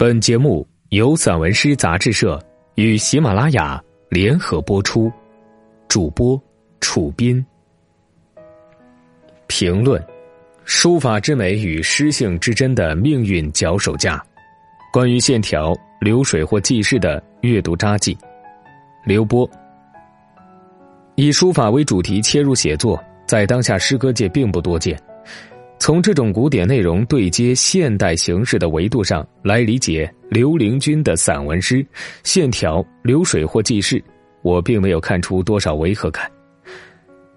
本节目由散文诗杂志社与喜马拉雅联合播出，主播楚斌。评论：书法之美与诗性之真的命运脚手架。关于线条、流水或记事的阅读札记。刘波。以书法为主题切入写作，在当下诗歌界并不多见。从这种古典内容对接现代形式的维度上来理解刘伶君的散文诗，线条、流水或记事，我并没有看出多少违和感。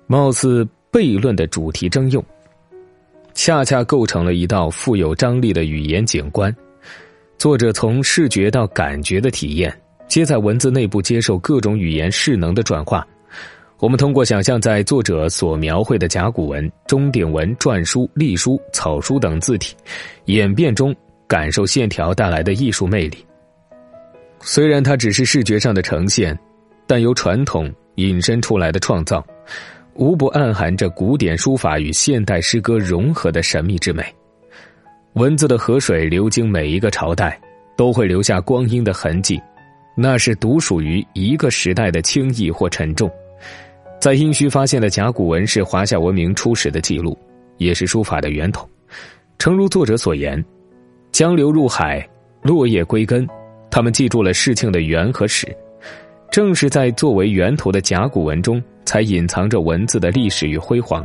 貌似悖论的主题征用，恰恰构成了一道富有张力的语言景观。作者从视觉到感觉的体验，皆在文字内部接受各种语言势能的转化。我们通过想象，在作者所描绘的甲骨文、钟鼎文、篆书、隶书、草书等字体演变中，感受线条带来的艺术魅力。虽然它只是视觉上的呈现，但由传统引申出来的创造，无不暗含着古典书法与现代诗歌融合的神秘之美。文字的河水流经每一个朝代，都会留下光阴的痕迹，那是独属于一个时代的轻易或沉重。在殷墟发现的甲骨文是华夏文明初始的记录，也是书法的源头。诚如作者所言：“江流入海，落叶归根。”他们记住了事情的源和始。正是在作为源头的甲骨文中，才隐藏着文字的历史与辉煌。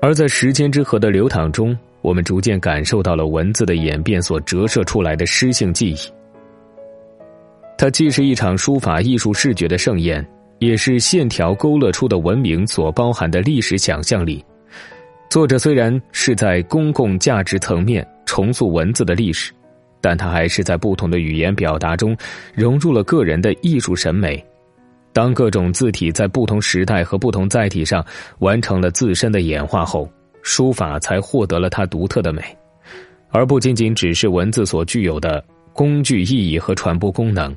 而在时间之河的流淌中，我们逐渐感受到了文字的演变所折射出来的诗性记忆。它既是一场书法艺术视觉的盛宴。也是线条勾勒出的文明所包含的历史想象力。作者虽然是在公共价值层面重塑文字的历史，但他还是在不同的语言表达中融入了个人的艺术审美。当各种字体在不同时代和不同载体上完成了自身的演化后，书法才获得了它独特的美，而不仅仅只是文字所具有的工具意义和传播功能。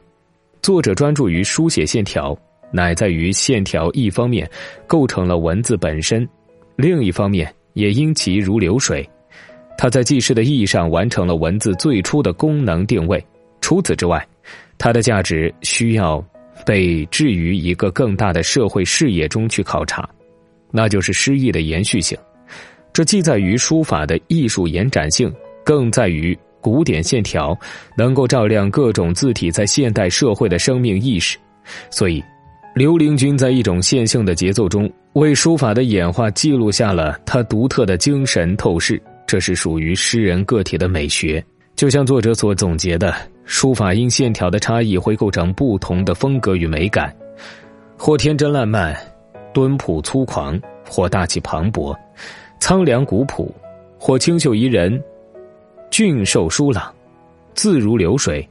作者专注于书写线条。乃在于线条，一方面构成了文字本身，另一方面也因其如流水，它在记事的意义上完成了文字最初的功能定位。除此之外，它的价值需要被置于一个更大的社会视野中去考察，那就是诗意的延续性。这既在于书法的艺术延展性，更在于古典线条能够照亮各种字体在现代社会的生命意识，所以。刘伶君在一种线性的节奏中，为书法的演化记录下了他独特的精神透视，这是属于诗人个体的美学。就像作者所总结的，书法因线条的差异会构成不同的风格与美感，或天真烂漫、敦朴粗犷，或大气磅礴、苍凉古朴，或清秀宜人、俊瘦疏朗、自如流水，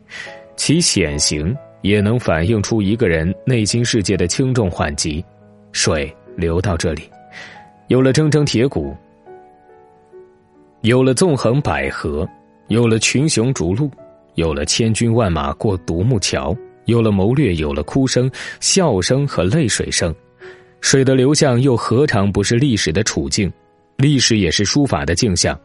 其显形。也能反映出一个人内心世界的轻重缓急。水流到这里，有了铮铮铁骨，有了纵横捭阖，有了群雄逐鹿，有了千军万马过独木桥，有了谋略，有了哭声、笑声和泪水声。水的流向又何尝不是历史的处境？历史也是书法的镜像，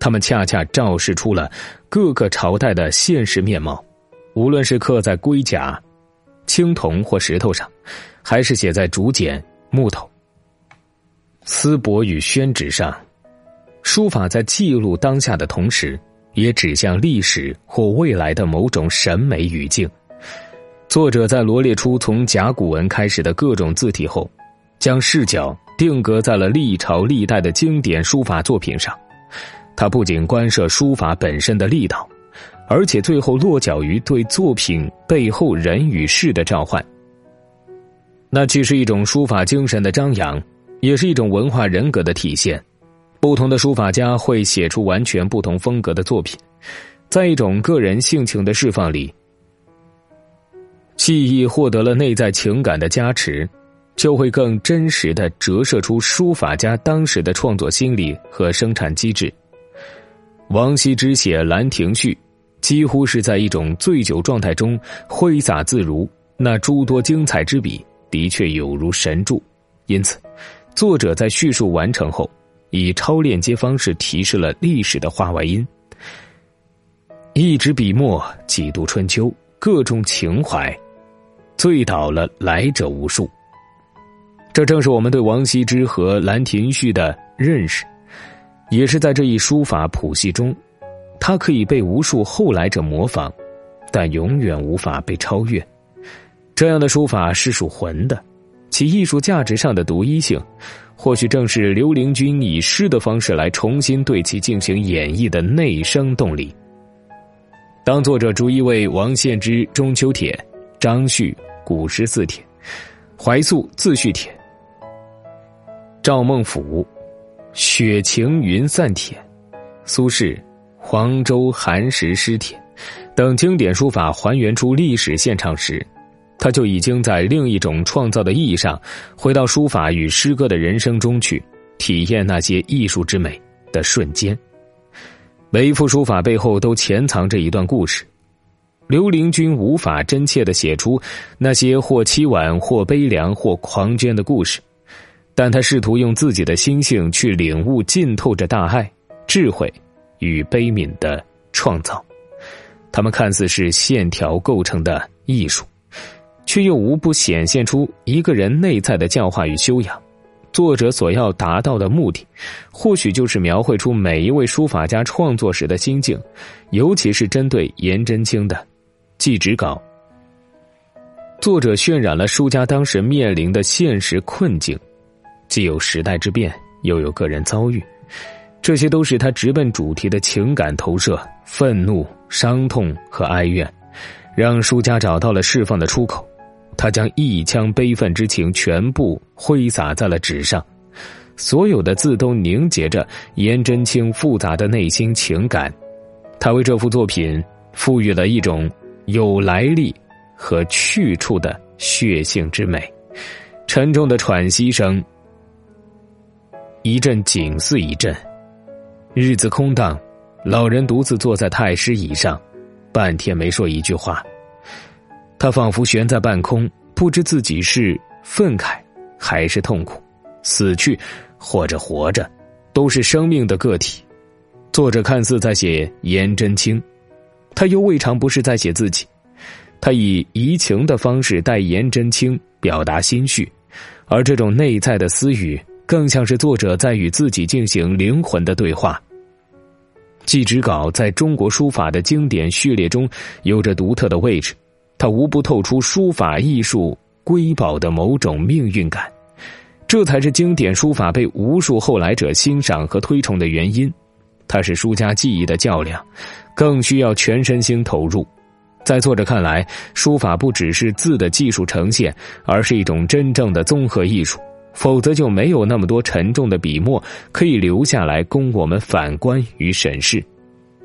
它们恰恰昭示出了各个朝代的现实面貌。无论是刻在龟甲、青铜或石头上，还是写在竹简、木头、丝帛与宣纸上，书法在记录当下的同时，也指向历史或未来的某种审美语境。作者在罗列出从甲骨文开始的各种字体后，将视角定格在了历朝历代的经典书法作品上。他不仅关涉书法本身的力道。而且最后落脚于对作品背后人与事的召唤，那既是一种书法精神的张扬，也是一种文化人格的体现。不同的书法家会写出完全不同风格的作品，在一种个人性情的释放里，记忆获得了内在情感的加持，就会更真实的折射出书法家当时的创作心理和生产机制。王羲之写《兰亭序》。几乎是在一种醉酒状态中挥洒自如，那诸多精彩之笔的确有如神助。因此，作者在叙述完成后，以超链接方式提示了历史的话外音。一支笔墨，几度春秋，各种情怀，醉倒了来者无数。这正是我们对王羲之和兰亭序的认识，也是在这一书法谱系中，它可以被无数后来者模仿，但永远无法被超越。这样的书法是属魂的，其艺术价值上的独一性，或许正是刘伶君以诗的方式来重新对其进行演绎的内生动力。当作者逐一为王献之《中秋帖》、张旭《古诗四帖》、怀素《自序帖》、赵孟俯《雪晴云散帖》、苏轼《黄州寒食诗帖》等经典书法还原出历史现场时，他就已经在另一种创造的意义上，回到书法与诗歌的人生中去，体验那些艺术之美的瞬间。每一幅书法背后都潜藏着一段故事，刘伶君无法真切的写出那些或凄婉、或悲凉、或狂狷的故事，但他试图用自己的心性去领悟浸透着大爱、智慧与悲悯的创造。他们看似是线条构成的艺术，却又无不显现出一个人内在的教化与修养。作者所要达到的目的，或许就是描绘出每一位书法家创作时的心境，尤其是针对颜真卿的《祭侄稿》。作者渲染了书家当时面临的现实困境，既有时代之变，又有个人遭遇，这些都是他直奔主题的情感投射：愤怒、伤痛和哀怨，让书家找到了释放的出口。他将一腔悲愤之情全部挥洒在了纸上，所有的字都凝结着颜真卿复杂的内心情感。他为这幅作品赋予了一种有来历和去处的血性之美。沉重的喘息声，一阵紧似一阵。日子空荡，老人独自坐在太师椅上，半天没说一句话。他仿佛悬在半空，不知自己是愤慨还是痛苦，死去或者活着，都是生命的个体。作者看似在写颜真卿，他又未尝不是在写自己。他以移情的方式代颜真卿表达心绪，而这种内在的私语，更像是作者在与自己进行灵魂的对话。《祭侄稿》在中国书法的经典序列中有着独特的位置。它无不透出书法艺术瑰宝的某种命运感，这才是经典书法被无数后来者欣赏和推崇的原因。它是书家技艺的较量，更需要全身心投入。在作者看来，书法不只是字的技术呈现，而是一种真正的综合艺术。否则，就没有那么多沉重的笔墨可以留下来供我们反观与审视。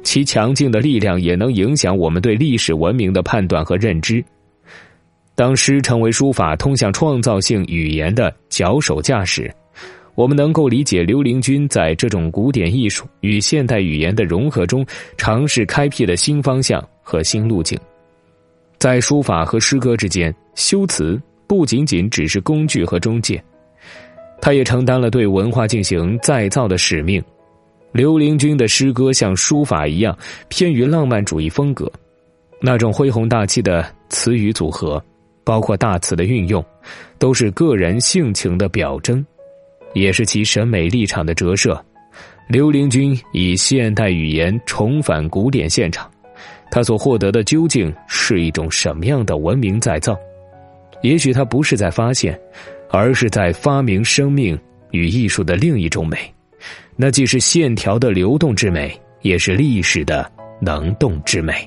其强劲的力量也能影响我们对历史文明的判断和认知。当诗成为书法通向创造性语言的脚手架时，我们能够理解刘伶君在这种古典艺术与现代语言的融合中，尝试开辟的新方向和新路径。在书法和诗歌之间，修辞不仅仅只是工具和中介，他也承担了对文化进行再造的使命。刘伶君的诗歌像书法一样偏于浪漫主义风格，那种恢宏大气的词语组合，包括大词的运用，都是个人性情的表征，也是其审美立场的折射。刘伶君以现代语言重返古典现场，他所获得的究竟是一种什么样的文明再造？也许他不是在发现，而是在发明生命与艺术的另一种美。那既是线条的流动之美，也是历史的能动之美。